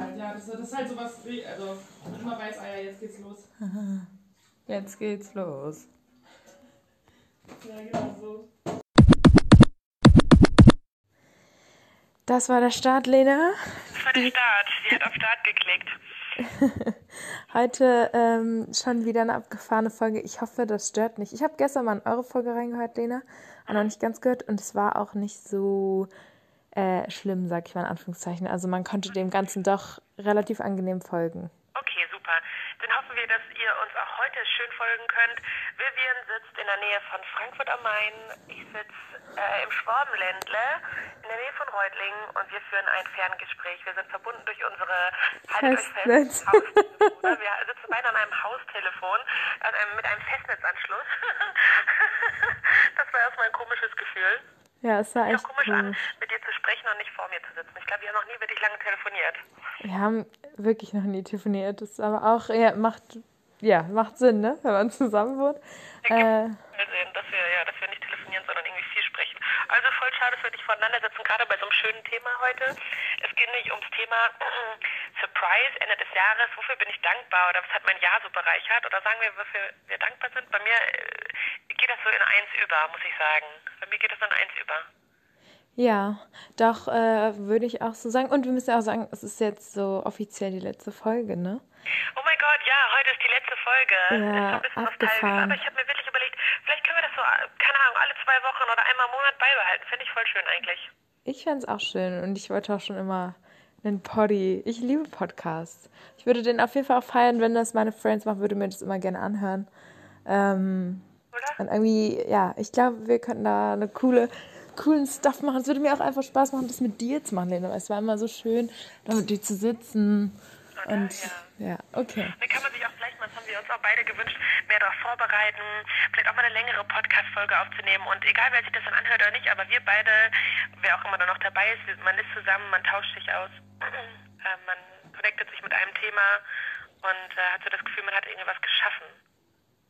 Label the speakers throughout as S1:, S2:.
S1: halt, ja. Das, das ist halt sowas, wie- also immer weiß, ah ja, jetzt geht's los.
S2: Jetzt geht's los.
S1: Ja, genau so.
S2: Das war der Start, Lena.
S3: Das war der Start. Sie hat auf Start geklickt.
S2: Heute ähm, schon wieder eine abgefahrene Folge. Ich hoffe, das stört nicht. Ich habe gestern mal in eure Folge reingehört, Lena. Aber noch nicht ganz gehört. Und es war auch nicht so äh, schlimm, sag ich mal in Anführungszeichen. Also man konnte dem Ganzen doch relativ angenehm folgen.
S3: Okay, super. Dann hoffen wir, dass ihr uns auch heute schön folgen könnt. Vivian sitzt in der Nähe von Frankfurt am Main. Ich sitze äh, im Schwabenländle in der Nähe von Reutlingen und wir führen ein Ferngespräch. Wir sind verbunden durch unsere
S2: Festnetz.
S3: Wir sitzen beide an einem Haustelefon an einem, mit einem Festnetzanschluss. das war erstmal ein komisches Gefühl.
S2: Ja, es war echt
S3: komisch an, mit dir sprechen und nicht vor mir zu sitzen. Ich glaube, wir haben noch nie wirklich lange telefoniert.
S2: Wir haben wirklich noch nie telefoniert. Das ist aber auch, ja, macht, ja, macht Sinn, ne? Wenn man zusammen wohnt. Äh,
S3: sehen, dass wir, ja, dass wir nicht telefonieren, sondern irgendwie viel sprechen. Also voll schade, dass wir nicht voneinander sitzen, gerade bei so einem schönen Thema heute. Es geht nicht ums Thema Surprise, Ende des Jahres. Wofür bin ich dankbar oder was hat mein Jahr so bereichert? Oder sagen wir, wofür wir dankbar sind? Bei mir äh, geht das so in eins über, muss ich sagen. Bei mir geht das in eins über.
S2: Ja, doch, äh, würde ich auch so sagen. Und wir müssen ja auch sagen, es ist jetzt so offiziell die letzte Folge, ne?
S3: Oh mein Gott, ja, heute ist die letzte Folge.
S2: Ja,
S3: ist ein
S2: abgefahren.
S3: Aber ich habe mir wirklich überlegt, vielleicht können wir das so, keine Ahnung, alle zwei Wochen oder einmal im Monat beibehalten. Finde ich voll schön eigentlich.
S2: Ich fände es auch schön und ich wollte auch schon immer einen Poddy. Ich liebe Podcasts. Ich würde den auf jeden Fall auch feiern, wenn das meine Friends machen, würde mir das immer gerne anhören. Ähm,
S3: Oder?
S2: und irgendwie, ja, ich glaube, wir könnten da eine coole, coolen Stuff machen. Es würde mir auch einfach Spaß machen, das mit dir zu machen, Lena. Es war immer so schön, da mit dir zu sitzen. Und ja, okay.
S3: Dann kann man sich auch vielleicht mal, das haben wir uns auch beide gewünscht, mehr darauf vorbereiten, vielleicht auch mal eine längere Podcast-Folge aufzunehmen. Und egal, wer sich das dann anhört oder nicht, aber wir beide, wer auch immer da noch dabei ist, man ist zusammen, man tauscht sich aus, äh, man connectet sich mit einem Thema und äh, hat so das Gefühl, man hat irgendwas geschaffen.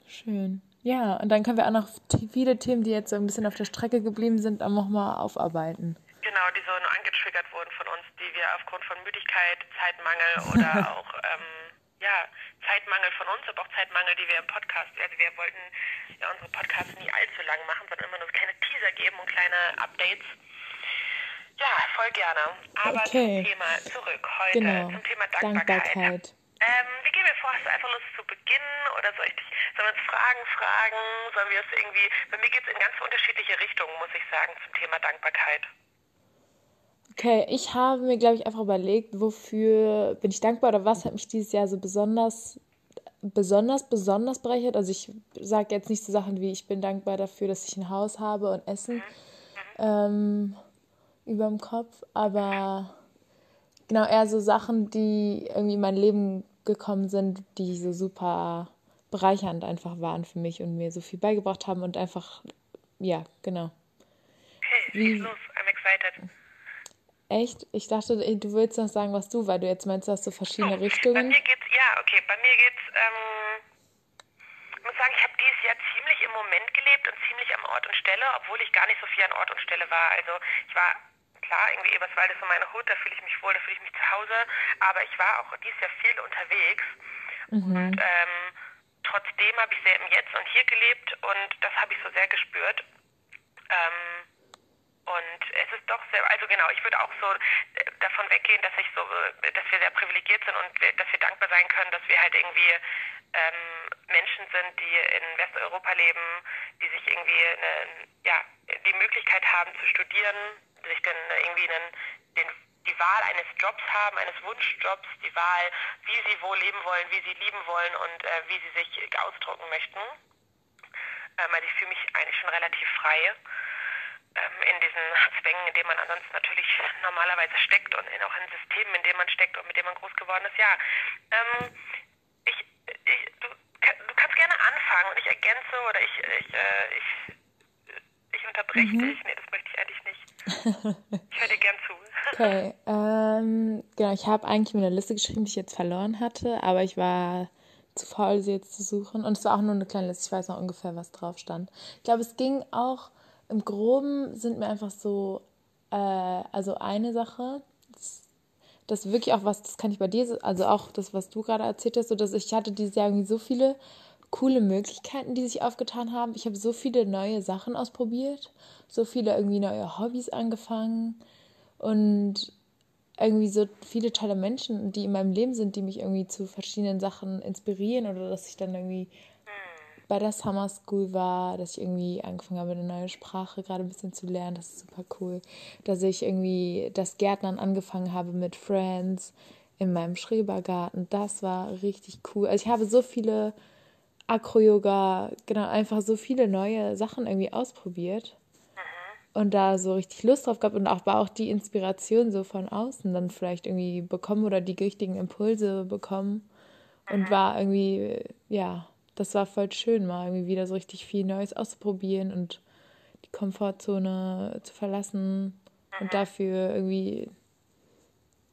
S2: Schön. Ja, und dann können wir auch noch viele Themen, die jetzt so ein bisschen auf der Strecke geblieben sind, auch nochmal aufarbeiten.
S3: Genau, die so nur angetriggert wurden von uns, die wir aufgrund von Müdigkeit, Zeitmangel oder auch ähm, ja, Zeitmangel von uns, aber auch Zeitmangel, die wir im Podcast, also wir wollten ja unsere Podcasts nie allzu lang machen, sondern immer nur kleine Teaser geben und kleine Updates. Ja, voll gerne. Aber
S2: Okay.
S3: zum Thema zurück heute,
S2: Genau.
S3: zum Thema Dankbarkeit.
S2: Dankbarkeit.
S3: Ähm, wie vor? Hast du einfach Lust zu beginnen oder soll ich dich, sollen wir uns Fragen fragen? Sollen wir es irgendwie, bei mir geht es in ganz unterschiedliche Richtungen, muss ich sagen, zum Thema Dankbarkeit.
S2: Okay, ich habe mir, glaube ich, einfach überlegt, wofür bin ich dankbar oder was hat mich dieses Jahr so besonders, besonders, besonders bereichert. Also ich sage jetzt nicht so Sachen wie, ich bin dankbar dafür, dass ich ein Haus habe und Essen ähm, über dem Kopf, aber genau eher so Sachen, die irgendwie in mein Leben gekommen sind, die so super bereichernd einfach waren für mich und mir so viel beigebracht haben und einfach, ja, genau.
S3: Okay,
S2: Wie-
S3: los, I'm excited.
S2: Echt? Ich dachte, du willst noch sagen, was du, weil du jetzt meinst, du hast so verschiedene
S3: Bei
S2: Richtungen.
S3: mir geht's, ja, okay, bei mir geht's, ähm, ich muss sagen, ich habe dieses Jahr ziemlich im Moment gelebt und ziemlich am Ort und Stelle, obwohl ich gar nicht so viel an Ort und Stelle war. Also ich war, klar, irgendwie Eberswald ist so meine Hut, da fühle ich mich wohl, da fühle ich mich zu Hause, aber ich war auch dieses Jahr viel unterwegs. Und ähm, trotzdem habe ich sehr im Jetzt und hier gelebt und das habe ich so sehr gespürt. Ähm, und es ist doch sehr, also genau, ich würde auch so äh, davon weggehen, dass ich so, dass wir sehr privilegiert sind und dass wir dankbar sein können, dass wir halt irgendwie ähm, Menschen sind, die in Westeuropa leben, die sich irgendwie eine, ja, die Möglichkeit haben zu studieren, sich dann irgendwie einen, den, die Wahl eines Jobs haben, eines Wunschjobs, die Wahl, wie sie wo leben wollen, wie sie lieben wollen und äh, wie sie sich ausdrücken möchten. Ähm, also ich fühle mich eigentlich schon relativ frei ähm, in diesen Zwängen, in denen man ansonsten natürlich normalerweise steckt und in, auch in Systemen, in denen man steckt und mit denen man groß geworden ist. Ja, ähm, ich, ich, du, du kannst gerne anfangen und ich ergänze oder ich, ich, äh, ich, ich unterbreche dich. Nee, das möchte ich eigentlich. Ich höre dir gern zu.
S2: Okay, ähm, genau, ich habe eigentlich mir eine Liste geschrieben, die ich jetzt verloren hatte, aber ich war zu faul, sie jetzt zu suchen. Und es war auch nur eine kleine Liste, ich weiß noch ungefähr, was drauf stand. Ich glaube, es ging auch, im Groben sind mir einfach so, äh, also eine Sache, das, das wirklich auch was, das kann ich bei dir, also auch das, was du gerade erzählt hast, so dass ich hatte dieses Jahr irgendwie so viele coole Möglichkeiten, die sich aufgetan haben. Ich habe so viele neue Sachen ausprobiert, so viele irgendwie neue Hobbys angefangen und irgendwie so viele tolle Menschen, die in meinem Leben sind, die mich irgendwie zu verschiedenen Sachen inspirieren oder dass ich dann irgendwie bei der Summer School war, dass ich irgendwie angefangen habe, eine neue Sprache gerade ein bisschen zu lernen. Das ist super cool. Dass ich irgendwie das Gärtnern angefangen habe mit Friends in meinem Schrebergarten. Das war richtig cool. Also ich habe so viele Acro-Yoga, genau, einfach so viele neue Sachen irgendwie ausprobiert. Und da so richtig Lust drauf gehabt und auch war auch die Inspiration so von außen dann vielleicht irgendwie bekommen oder die richtigen Impulse bekommen. Und war irgendwie, ja, das war voll schön, mal irgendwie wieder so richtig viel Neues auszuprobieren und die Komfortzone zu verlassen und dafür irgendwie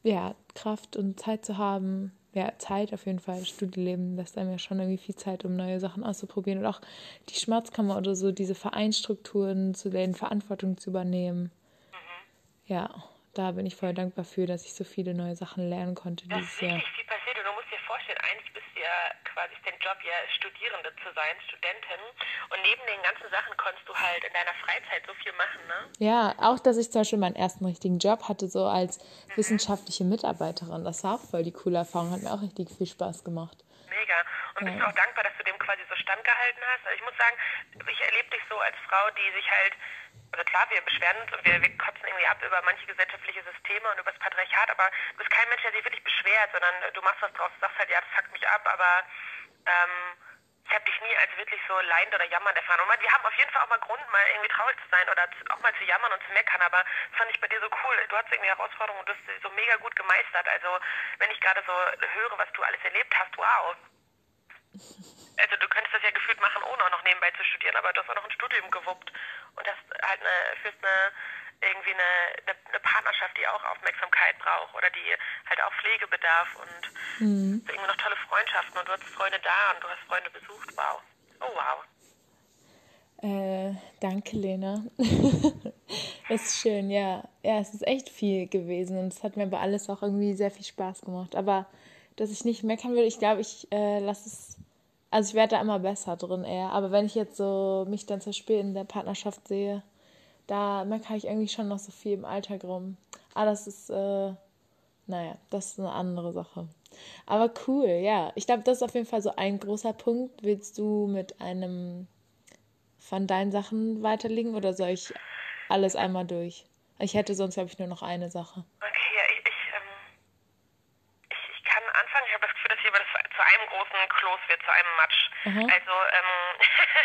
S2: ja, Kraft und Zeit zu haben. Ja, Zeit auf jeden Fall. Studieleben lässt einem ja schon irgendwie viel Zeit, um neue Sachen auszuprobieren und auch die Schmerzkammer oder so, diese Vereinsstrukturen zu lernen, Verantwortung zu übernehmen. Ja, da bin ich voll dankbar für, dass ich so viele neue Sachen lernen konnte
S3: Das
S2: dieses Jahr.
S3: viel passiert und du musst dir vorstellen, eigentlich bist du ja quasi ist dein Job ja Studierende zu sein, Studentin. Und neben den ganzen Sachen konntest du halt in deiner Freizeit so viel machen, ne?
S2: Ja, auch, dass ich zum Beispiel meinen ersten richtigen Job hatte, so als wissenschaftliche Mitarbeiterin. Das war auch voll die coole Erfahrung, hat mir auch richtig viel Spaß gemacht.
S3: Mega. Und bist du auch dankbar, dass du dem quasi so standgehalten hast? Also ich muss sagen, ich erlebe dich so als Frau, die sich halt, also klar, wir beschweren uns und wir, wir kotzen irgendwie ab über manche gesellschaftliche Systeme und über das Patriarchat, aber du bist kein Mensch, der sich wirklich beschwert, sondern du machst was draus, sagst halt, ja, das fuckt mich ab, aber ähm, ich habe dich nie als wirklich so leidend oder jammernd erfahren. Und man, wir haben auf jeden Fall auch mal Grund, mal irgendwie traurig zu sein oder auch mal zu jammern und zu meckern, aber das fand ich bei dir so cool. Du hattest irgendwie Herausforderungen und du hast so mega gut gemeistert. Also wenn ich gerade so höre, was du alles erlebt hast, wow. Also du könntest das ja gefühlt machen, ohne auch noch nebenbei zu studieren, aber du hast auch noch ein Studium gewuppt und hast halt eine, führst eine irgendwie eine, eine, eine Partnerschaft, die auch Aufmerksamkeit braucht oder die halt auch Pflege bedarf und
S2: Mhm.
S3: irgendwie noch tolle Freundschaften und du hast Freunde da und du hast Freunde besucht. Wow. Oh wow.
S2: Äh, danke, Lena. das ist schön, ja. Ja, es ist echt viel gewesen und es hat mir aber alles auch irgendwie sehr viel Spaß gemacht. Aber dass ich nicht meckern will, ich glaube, ich äh, lasse es. Also ich werde da immer besser drin eher. Aber wenn ich jetzt so mich dann zum Beispiel in der Partnerschaft sehe, da meckere ich irgendwie schon noch so viel im Alltag rum. Aber das ist, äh, naja, das ist eine andere Sache. Aber cool, ja. Ich glaube, das ist auf jeden Fall so ein großer Punkt. Willst du mit einem von deinen Sachen weiterlegen oder soll ich alles einmal durch? Ich hätte sonst, glaube ich, nur noch eine Sache.
S3: Okay, ja, ich, ich, ähm, ich, ich kann anfangen. Ich habe das Gefühl, dass hier das zu einem großen Kloß wird, zu einem Matsch.
S2: Mhm.
S3: Also, ähm,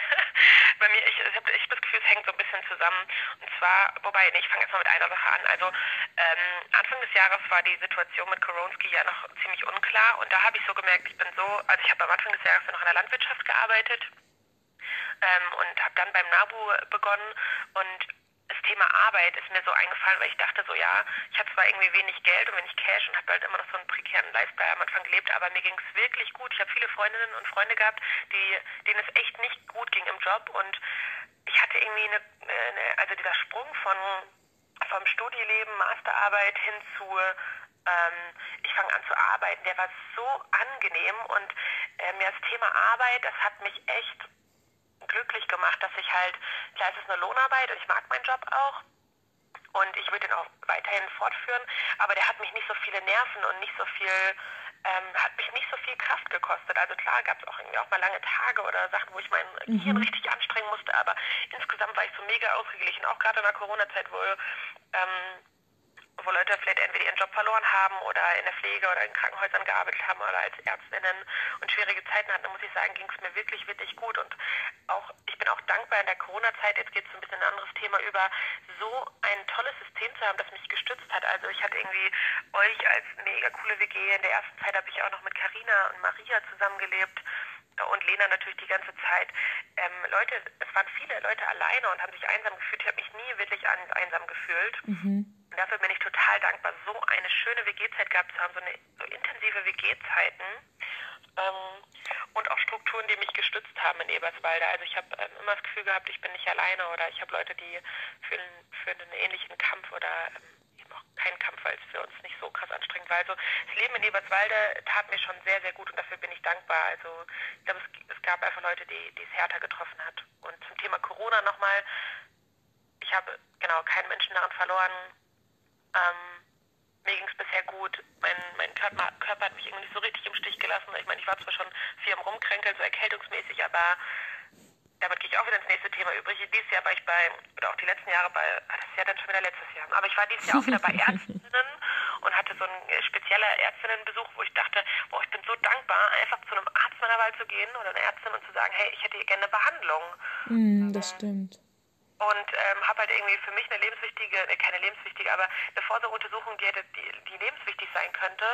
S3: bei mir, ich, ich habe ich das Gefühl, es hängt so ein bisschen zusammen. Und zwar, wobei, nee, ich fange erstmal mit einer Sache an. Also, ähm, Anfang des Jahres war die Situation mit Koronski ja noch ziemlich unklar. Und da habe ich so gemerkt, ich bin so, also ich habe am Anfang des Jahres ja noch in der Landwirtschaft gearbeitet ähm, und habe dann beim NABU begonnen und Thema Arbeit ist mir so eingefallen, weil ich dachte so, ja, ich habe zwar irgendwie wenig Geld und wenig Cash und habe halt immer noch so einen prekären Lifestyle am Anfang gelebt, aber mir ging es wirklich gut. Ich habe viele Freundinnen und Freunde gehabt, die, denen es echt nicht gut ging im Job und ich hatte irgendwie eine, eine also dieser Sprung von vom Studieleben, Masterarbeit hin zu ähm, ich fange an zu arbeiten, der war so angenehm und ähm, ja, das Thema Arbeit, das hat mich echt glücklich gemacht, dass ich halt, klar, es ist eine Lohnarbeit und ich mag meinen Job auch. Und ich würde den auch weiterhin fortführen, aber der hat mich nicht so viele Nerven und nicht so viel, ähm, hat mich nicht so viel Kraft gekostet. Also klar gab es auch irgendwie auch mal lange Tage oder Sachen, wo ich mein Gehirn richtig anstrengen musste, aber insgesamt war ich so mega ausgeglichen, auch gerade in der Corona-Zeit, wo ähm, wo Leute vielleicht entweder ihren Job verloren haben oder in der Pflege oder in Krankenhäusern gearbeitet haben oder als Ärztinnen und schwierige Zeiten hatten, muss ich sagen, ging es mir wirklich, wirklich gut. Und auch, ich bin auch dankbar in der Corona-Zeit, jetzt geht es ein bisschen ein anderes Thema über, so ein tolles System zu haben, das mich gestützt hat. Also ich hatte irgendwie euch als mega coole WG. In der ersten Zeit habe ich auch noch mit Karina und Maria zusammengelebt und Lena natürlich die ganze Zeit. Ähm, Leute, es waren viele Leute alleine und haben sich einsam gefühlt. Ich habe mich nie wirklich einsam gefühlt.
S2: Mhm.
S3: Dafür bin ich total dankbar, so eine schöne WG-Zeit gehabt zu haben, so, eine, so intensive WG-Zeiten. Ähm, und auch Strukturen, die mich gestützt haben in Eberswalde. Also ich habe ähm, immer das Gefühl gehabt, ich bin nicht alleine oder ich habe Leute, die für, einen- für einen ähnlichen Kampf oder ähm, eben auch kein Kampf, weil es für uns nicht so krass anstrengend war. Also das Leben in Eberswalde tat mir schon sehr, sehr gut und dafür bin ich dankbar. Also ich glaube, es, es gab einfach Leute, die, die es härter getroffen hat. Und zum Thema Corona nochmal, ich habe genau keinen Menschen daran verloren. Ähm, mir ging es bisher gut. Mein, mein Körper, Körper hat mich irgendwie nicht so richtig im Stich gelassen. Ich meine, ich war zwar schon viel am Rumkränkeln, so erkältungsmäßig, aber damit gehe ich auch wieder ins nächste Thema übrig. Dieses Jahr war ich bei, oder auch die letzten Jahre bei, ah, das ist ja dann schon wieder letztes Jahr, aber ich war dieses Jahr auch wieder bei Ärztinnen und hatte so einen äh, spezieller Ärztinnenbesuch, wo ich dachte, boah, ich bin so dankbar, einfach zu einem Arzt meiner Wahl zu gehen oder einer Ärztin und zu sagen, hey, ich hätte hier gerne eine Behandlung.
S2: Mm, das stimmt.
S3: Und ähm, habe halt irgendwie für mich eine lebenswichtige, äh, keine lebenswichtige, aber eine Vorsorgeuntersuchung, die, hätte, die, die lebenswichtig sein könnte.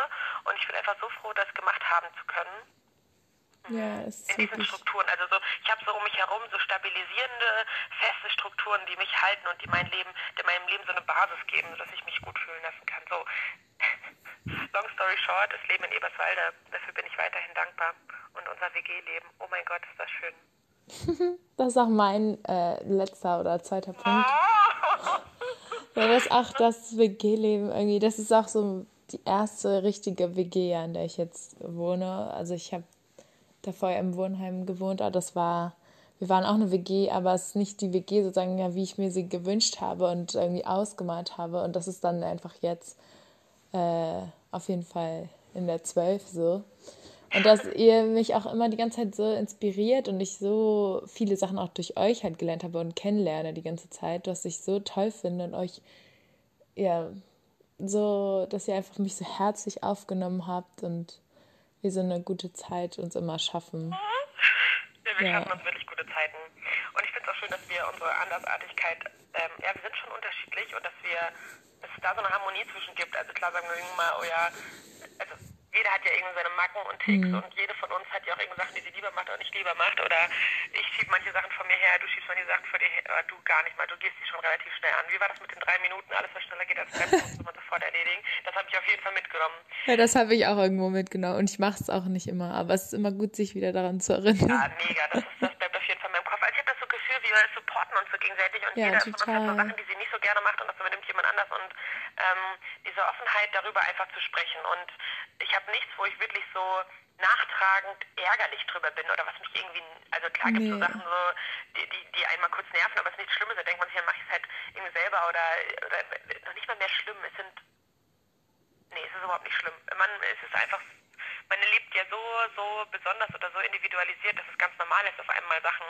S3: Und ich bin einfach so froh, das gemacht haben zu können.
S2: Ja, es ist
S3: in diesen
S2: wirklich.
S3: Strukturen. Also so, ich habe so um mich herum so stabilisierende, feste Strukturen, die mich halten und die mein Leben, die meinem Leben so eine Basis geben, sodass ich mich gut fühlen lassen kann. So, long story short, das Leben in Eberswalde, dafür bin ich weiterhin dankbar. Und unser WG-Leben, oh mein Gott, ist das schön.
S2: Das ist auch mein äh, letzter oder zweiter Punkt. Ja, das ist auch das WG-Leben irgendwie. Das ist auch so die erste richtige WG, an der ich jetzt wohne. Also ich habe davor im Wohnheim gewohnt, aber das war, wir waren auch eine WG, aber es ist nicht die WG sozusagen, ja, wie ich mir sie gewünscht habe und irgendwie ausgemalt habe. Und das ist dann einfach jetzt äh, auf jeden Fall in der 12 so. Und dass ihr mich auch immer die ganze Zeit so inspiriert und ich so viele Sachen auch durch euch halt gelernt habe und kennenlerne die ganze Zeit, was ich so toll finde und euch, ja, so, dass ihr einfach mich so herzlich aufgenommen habt und wir so eine gute Zeit uns immer schaffen.
S3: Ja, wir
S2: Ja.
S3: schaffen uns wirklich gute Zeiten. Und ich finde es auch schön, dass wir unsere Andersartigkeit, ähm, ja, wir sind schon unterschiedlich und dass wir, dass es da so eine Harmonie zwischen gibt. Also klar sagen wir mal, oh ja, also jeder hat ja irgendwie seine Macken und Ticks und jede von uns hat ja auch irgendwie Sachen, die sie lieber macht oder nicht lieber macht. Oder ich schiebe manche Sachen von mir her, du schiebst manche Sachen von dir her, aber du gar nicht mal, du gehst die schon relativ schnell an. Wie war das mit den drei Minuten? Alles, was schneller geht als Treppen, muss man sofort erledigen. Das habe ich auf jeden Fall mitgenommen.
S2: Ja, das habe ich auch irgendwo mitgenommen und ich mache es auch nicht immer, aber es ist immer gut, sich wieder daran zu erinnern.
S3: Ja, mega. Das, ist, das bleibt auf jeden Fall in meinem Kopf. Also ich habe das so Gefühl, wir supporten uns so gegenseitig und
S2: Ja,
S3: jeder von uns hat so
S2: total.
S3: Sachen, die sie nicht so gerne macht und das übernimmt jemand anders und ähm, diese Offenheit darüber einfach zu sprechen. Und ich habe nichts, wo ich wirklich so nachtragend ärgerlich drüber bin oder was mich irgendwie, also klar gibt es so. Sachen so, die, die, die einmal kurz nerven, aber es ist nichts Schlimmes, da denkt man sich, dann mache ich es halt irgendwie selber oder, oder noch nicht mal mehr schlimm. Es sind Nee, es ist überhaupt nicht schlimm. Man, es ist einfach, man lebt ja so, so besonders oder so individualisiert, dass es ganz normal ist, dass einem mal Sachen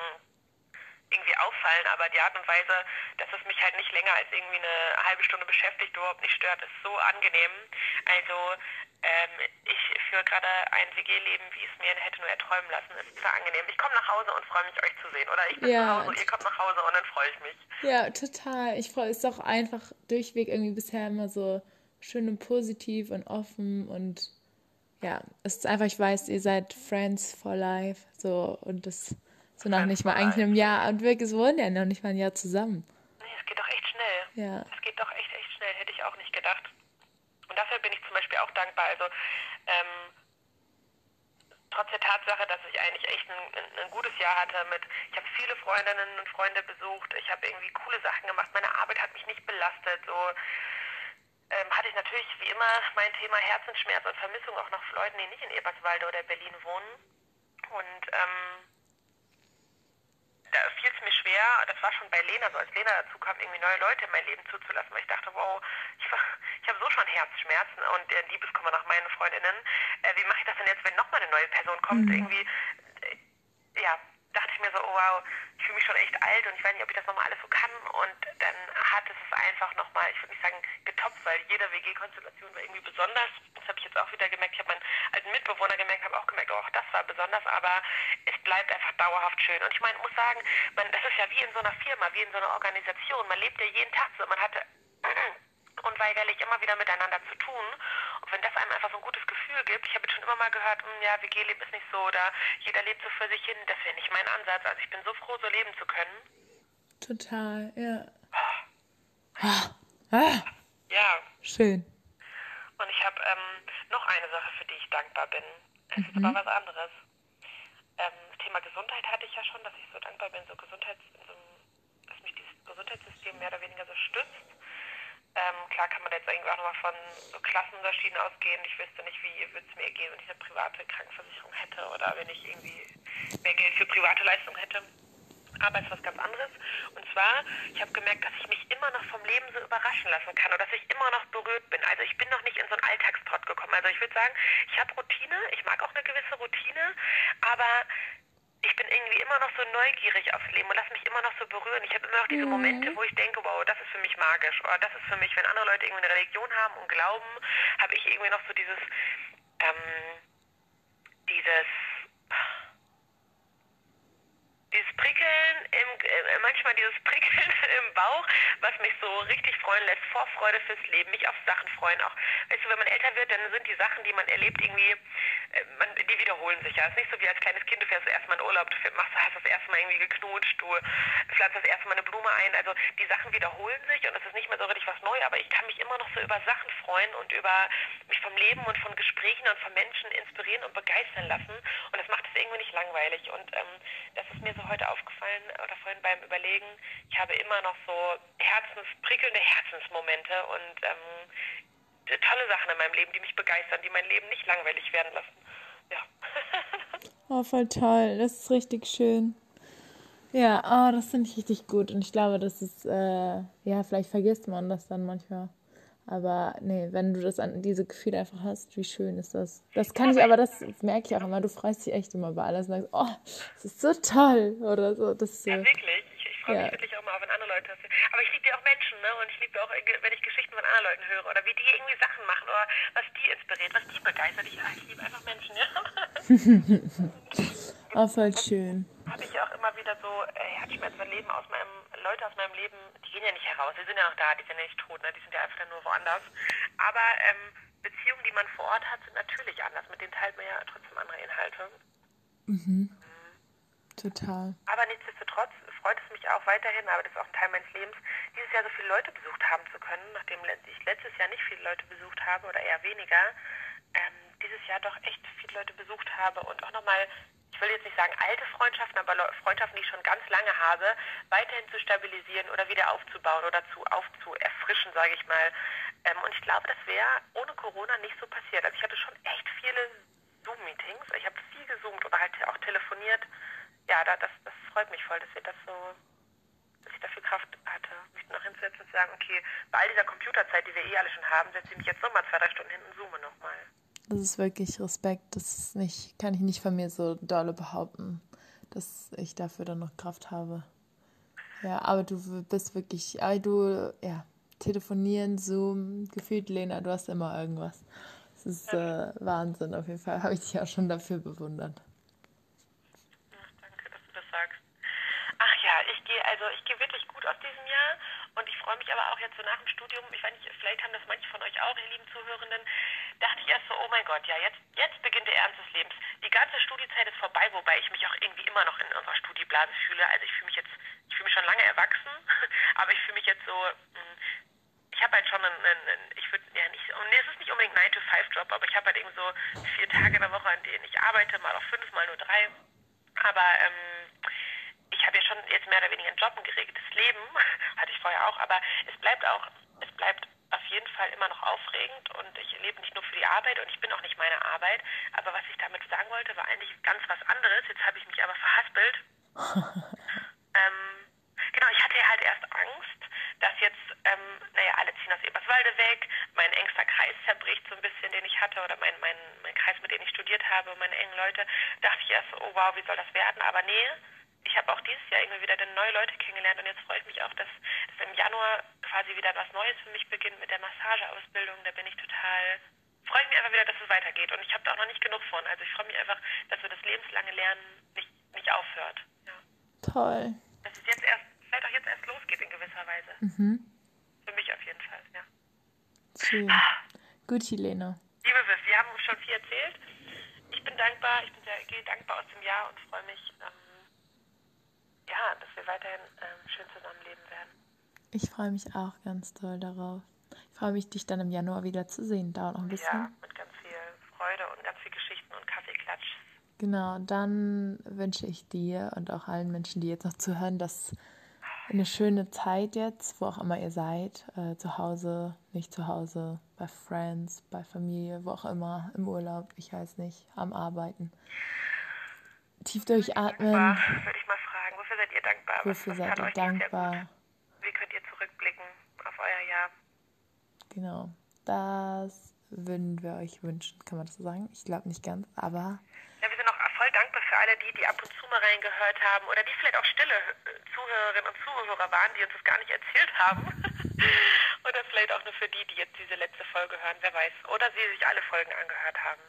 S3: irgendwie auffallen, aber die Art und Weise, dass es mich halt nicht länger als irgendwie eine halbe Stunde beschäftigt, überhaupt nicht stört, ist so angenehm. Also ähm, ich führe gerade ein WG-Leben, wie es mir hätte nur erträumen lassen, ist zwar angenehm. Ich komme nach Hause und freue mich, euch zu sehen. Oder ich bin
S2: Ja.
S3: zu Hause und ihr kommt nach Hause und dann freue ich mich.
S2: Ja, total. Ich freue es ist auch einfach durchweg irgendwie bisher immer so schön und positiv und offen und ja, es ist einfach, ich weiß, ihr seid Friends for Life, so und das so nach nicht mal eigentlich einem Jahr und wir wohnen ja noch nicht mal ein Jahr zusammen.
S3: Nee, es geht doch echt schnell.
S2: Ja.
S3: Es geht doch echt, echt schnell, hätte ich auch nicht gedacht. Und dafür bin ich zum Beispiel auch dankbar. Also ähm, trotz der Tatsache, dass ich eigentlich echt ein, ein, ein gutes Jahr hatte mit, ich habe viele Freundinnen und Freunde besucht, ich habe irgendwie coole Sachen gemacht, meine Arbeit hat mich nicht belastet, so ähm, hatte ich natürlich wie immer mein Thema Herzensschmerz und Vermissung auch noch Leuten, die nicht in Eberswalde oder Berlin wohnen. Und ähm, da fiel es mir schwer, das war schon bei Lena so, als Lena dazu kam, irgendwie neue Leute in mein Leben zuzulassen, weil ich dachte, wow, ich, war- ich habe so schon Herzschmerzen und äh, Liebeskummer nach meinen Freundinnen. Äh, wie mache ich das denn jetzt, wenn nochmal eine neue Person kommt? Irgendwie, äh, ja, dachte ich mir so, oh wow, ich fühle mich schon echt alt und ich weiß nicht, ob ich das nochmal alles so kann. Und dann hat es es einfach nochmal, ich würde nicht sagen getoppt, weil jede WG-Konstellation war irgendwie besonders. Das habe ich jetzt auch wieder gemerkt. Ich habe meinen alten Mitbewohner gemerkt, habe auch gemerkt, oh, das war besonders, aber es bleibt einfach dauerhaft schön. Und ich meine, muss sagen, man, das ist ja wie in so einer Firma, wie in so einer Organisation. Man lebt ja jeden Tag so. Man hatte unweigerlich immer wieder miteinander zu tun. Wenn das einem einfach so ein gutes Gefühl gibt, ich habe jetzt schon immer mal gehört, hm, ja, WG-Leben ist nicht so oder jeder lebt so für sich hin, das wäre nicht mein Ansatz. Also ich bin so froh, so leben zu können.
S2: Total, ja. Ah, ah,
S3: Ja,
S2: schön.
S3: und ich habe ähm, noch eine Sache, für die ich dankbar bin. Es ist aber was anderes. Ähm, das Thema Gesundheit hatte ich ja schon, dass ich so dankbar bin, so Gesundheits, so, dass mich dieses Gesundheitssystem mehr oder weniger so stützt. Ähm, klar kann man jetzt irgendwie auch nochmal von so Klassenunterschieden ausgehen. Ich wüsste nicht, wie würde es mir gehen, wenn ich eine private Krankenversicherung hätte oder wenn ich irgendwie mehr Geld für private Leistungen hätte. Aber es ist was ganz anderes. Und zwar, ich habe gemerkt, dass ich mich immer noch vom Leben so überraschen lassen kann und dass ich immer noch berührt bin. Also ich bin noch nicht in so einen Alltagstrott gekommen. Also ich würde sagen, ich habe Routine, ich mag auch eine gewisse Routine, aber ich bin irgendwie immer noch so neugierig aufs Leben und lasse mich immer noch so berühren. Ich habe immer noch diese Momente, wo ich denke, wow, das ist für mich magisch. Oder das ist für mich, wenn andere Leute irgendwie eine Religion haben und glauben, habe ich irgendwie noch so dieses, ähm, dieses, dieses Prickeln, im, äh, manchmal dieses Prickeln im Bauch, was mich so richtig freuen lässt, Vorfreude fürs Leben, mich auf Sachen freuen auch. Weißt du, wenn man älter wird, dann sind die Sachen, die man erlebt, irgendwie, man, die wiederholen sich ja. Es ist nicht so wie als kleines Kind, du fährst das erste Mal in Urlaub, du machst, hast das erste Mal irgendwie geknutscht, du pflanzt das erste Mal eine Blume ein. Also die Sachen wiederholen sich und es ist nicht mehr so richtig was Neues, aber ich kann mich immer noch so über Sachen freuen und über mich vom Leben und von Gesprächen und von Menschen inspirieren und begeistern lassen. Und das macht es irgendwie nicht langweilig. Und ähm, das ist mir so heute aufgefallen oder vorhin beim Überlegen. Ich habe immer noch so Herzens, prickelnde Herzensmomente und ähm, tolle Sachen in meinem Leben, die mich begeistern, die mein Leben nicht langweilig werden lassen. Ja.
S2: oh, voll toll. Das ist richtig schön. Ja, oh, das finde ich richtig gut. Und ich glaube, das ist, äh, ja, vielleicht vergisst man das dann manchmal. Aber nee, wenn du das an diese Gefühle einfach hast, wie schön ist das. Das kann ich, aber das merke ich auch immer. Du freust dich echt immer über alles und sagst, oh, das ist so toll oder so. Das,
S3: ja, wirklich. Freue ja. mich wirklich auch mal, wenn andere Leute das Aber ich liebe ja auch Menschen, ne? Und ich liebe auch, wenn ich Geschichten von anderen Leuten höre oder wie die irgendwie Sachen machen oder was die inspiriert, was die begeistert. Ich, ich liebe einfach Menschen, ja.
S2: oh, voll schön.
S3: Habe ich ja auch immer wieder so äh, Herzschmerzen erleben aus meinem Leute aus meinem Leben, die gehen ja nicht heraus, die sind ja noch da, die sind ja nicht tot, ne? die sind ja einfach nur woanders. Aber ähm, Beziehungen, die man vor Ort hat, sind natürlich anders. Mit denen teilt man ja trotzdem andere Inhalte.
S2: Mhm. mhm. Total.
S3: Aber nichtsdestotrotz freut es mich auch weiterhin, aber das ist auch ein Teil meines Lebens, dieses Jahr so viele Leute besucht haben zu können, nachdem ich letztes Jahr nicht viele Leute besucht habe oder eher weniger. Ähm, dieses Jahr doch echt viele Leute besucht habe und auch nochmal ich will jetzt nicht sagen alte Freundschaften, aber Freundschaften, die ich schon ganz lange habe, weiterhin zu stabilisieren oder wieder aufzubauen oder zu aufzuerfrischen, sage ich mal. Ähm, und ich glaube, das wäre ohne Corona nicht so passiert. Also ich hatte schon echt viele Zoom-Meetings. Ich habe viel gezoomt oder halt auch telefoniert. Ja, da, das, das freut mich voll, dass wir das so, dass ich dafür Kraft hatte, mich noch hinzusetzen und zu sagen, okay, bei all dieser Computerzeit, die wir eh alle schon haben, setze ich mich jetzt nochmal zwei, drei Stunden hin und zoome nochmal.
S2: Das ist wirklich Respekt. Das ist nicht, kann ich nicht von mir so dolle behaupten, dass ich dafür dann noch Kraft habe. Ja, aber du bist wirklich, aber du, ja, telefonieren, Zoom, gefühlt, Lena, du hast immer irgendwas. Das ist äh, Wahnsinn auf jeden Fall. Habe ich dich auch schon dafür bewundert.
S3: danke, dass du das sagst. Ach ja, ich gehe, also ich gehe wirklich gut aus diesem Jahr und ich freue mich aber auch jetzt so nach dem Studium, ich weiß nicht, vielleicht haben das manche von euch auch, ihr lieben Zuhörenden, dachte ich erst so, oh mein Gott, ja, jetzt, jetzt beginnt der Ernst des Lebens. Die ganze Studiezeit ist vorbei, wobei ich mich auch irgendwie immer noch in unserer Studieblase fühle. Also ich fühle mich jetzt, ich fühle mich schon lange erwachsen, aber ich fühle mich jetzt so, hm, ich habe halt schon einen, einen ich würde ja nicht, und es ist nicht unbedingt ein 9-to-5-Job, aber ich habe halt eben so vier Tage in der Woche, an denen ich arbeite, mal auch fünf, mal nur drei. Aber ähm, ich habe ja schon jetzt mehr oder weniger einen Job, ein geregeltes Leben, hatte ich vorher auch, aber es bleibt auch, es bleibt jeden Fall immer noch aufregend und ich lebe nicht nur für die Arbeit und ich bin auch nicht meine Arbeit. Aber was ich damit sagen wollte, war eigentlich ganz was anderes. Jetzt habe ich mich aber verhaspelt. ähm, genau, ich hatte halt erst Angst, dass jetzt, ähm, naja, alle ziehen aus Eberswalde weg, mein engster Kreis zerbricht so ein bisschen, den ich hatte, oder mein, mein, mein Kreis, mit dem ich studiert habe, meine engen Leute. Dachte ich erst, oh wow, wie soll das werden? Aber nee, ich habe auch dieses Jahr irgendwie wieder neue Leute kennengelernt und jetzt freue ich mich auch, dass, dass im Januar quasi wieder was Neues für mich beginnt mit der Massageausbildung. Da bin ich total, freue ich mich einfach wieder, dass es weitergeht und ich habe da auch noch nicht genug von. Also ich freue mich einfach, dass wir das lebenslange Lernen nicht, nicht aufhört. Ja.
S2: Toll.
S3: Dass es jetzt erst, vielleicht auch jetzt erst losgeht in gewisser Weise.
S2: Mhm.
S3: Für mich auf jeden Fall, ja.
S2: Schön. Ah. Gut, Helena.
S3: Liebe Viv, wir haben schon viel erzählt. Ich bin dankbar, ich bin sehr gehe dankbar aus dem Jahr und freue mich, ähm, ja, dass wir weiterhin ähm, schön zusammenleben werden.
S2: Ich freue mich auch ganz toll darauf. Ich freue mich, dich dann im Januar wieder zu sehen. Dauert noch ein bisschen.
S3: Ja, mit ganz viel Freude und ganz viel Geschichten und Kaffeeklatsch.
S2: Genau, dann wünsche ich dir und auch allen Menschen, die jetzt noch zuhören, dass eine schöne Zeit jetzt, wo auch immer ihr seid. Äh, zu Hause, nicht zu Hause, bei Friends, bei Familie, wo auch immer, im Urlaub, ich weiß nicht, am Arbeiten. Tief durchatmen.
S3: Dankbar, würde ich mal fragen. Wofür seid ihr dankbar?
S2: Wofür seid ihr dankbar?
S3: Wie könnt ihr zurückblicken auf euer Jahr?
S2: Genau. Das würden wir euch wünschen, kann man das so sagen? Ich glaube nicht ganz, aber
S3: Ja, wir sind auch voll dankbar für alle die, die ab und zu mal reingehört haben oder die vielleicht auch stille äh, Zuhörerinnen und Zuhörer waren, die uns das gar nicht erzählt haben. oder vielleicht auch nur für die, die jetzt diese letzte Folge hören, wer weiß. Oder sie sich alle Folgen angehört haben.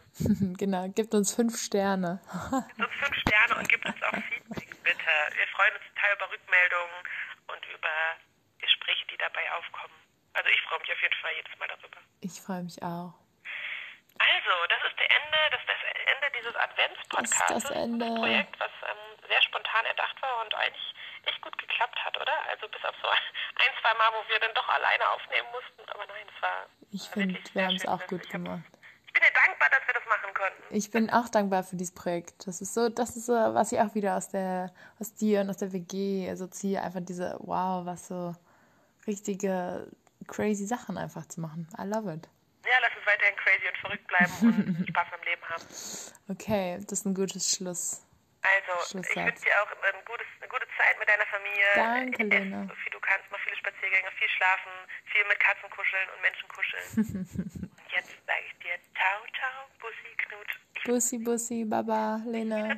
S2: genau, gebt uns fünf Sterne.
S3: Gebt uns fünf Sterne und gebt uns auch Feedback, bitte. Wir freuen uns total über Rückmeldungen und über Gespräche, die dabei aufkommen. Also ich freue mich auf jeden Fall jedes Mal darüber.
S2: Ich freue mich auch.
S3: Also, das ist der Ende, das ist das Ende dieses Adventspodcasts.
S2: Das ist das Ende.
S3: ein Projekt, was ähm, sehr spontan erdacht war und eigentlich echt gut geklappt hat, oder? Also bis auf so ein, zwei Mal, wo wir dann doch alleine aufnehmen mussten. Aber nein, es war.
S2: Ich finde, wir haben es auch gut
S3: Ich hab-
S2: gemacht.
S3: Ich bin dir dankbar, dass wir das machen konnten.
S2: Ich bin auch dankbar für dieses Projekt. Das ist so, das ist so, was ich auch wieder aus der, aus dir und aus der WG so ziehe. Einfach diese, wow, was so richtige crazy Sachen einfach zu machen. I love it.
S3: Ja, lass uns weiterhin crazy und verrückt bleiben und Spaß am Leben haben.
S2: Okay, das ist ein gutes Schluss.
S3: Also, ich wünsche dir auch ein gutes, eine gute Zeit mit deiner Familie.
S2: Danke,
S3: Ess
S2: Lena.
S3: So viel du kannst, mach viele Spaziergänge, viel schlafen, viel mit Katzen kuscheln und Menschen kuscheln. und jetzt sage ich dir ciao, ciao, Bussi, Knut.
S2: Bussi, Bussi, Baba, Lena.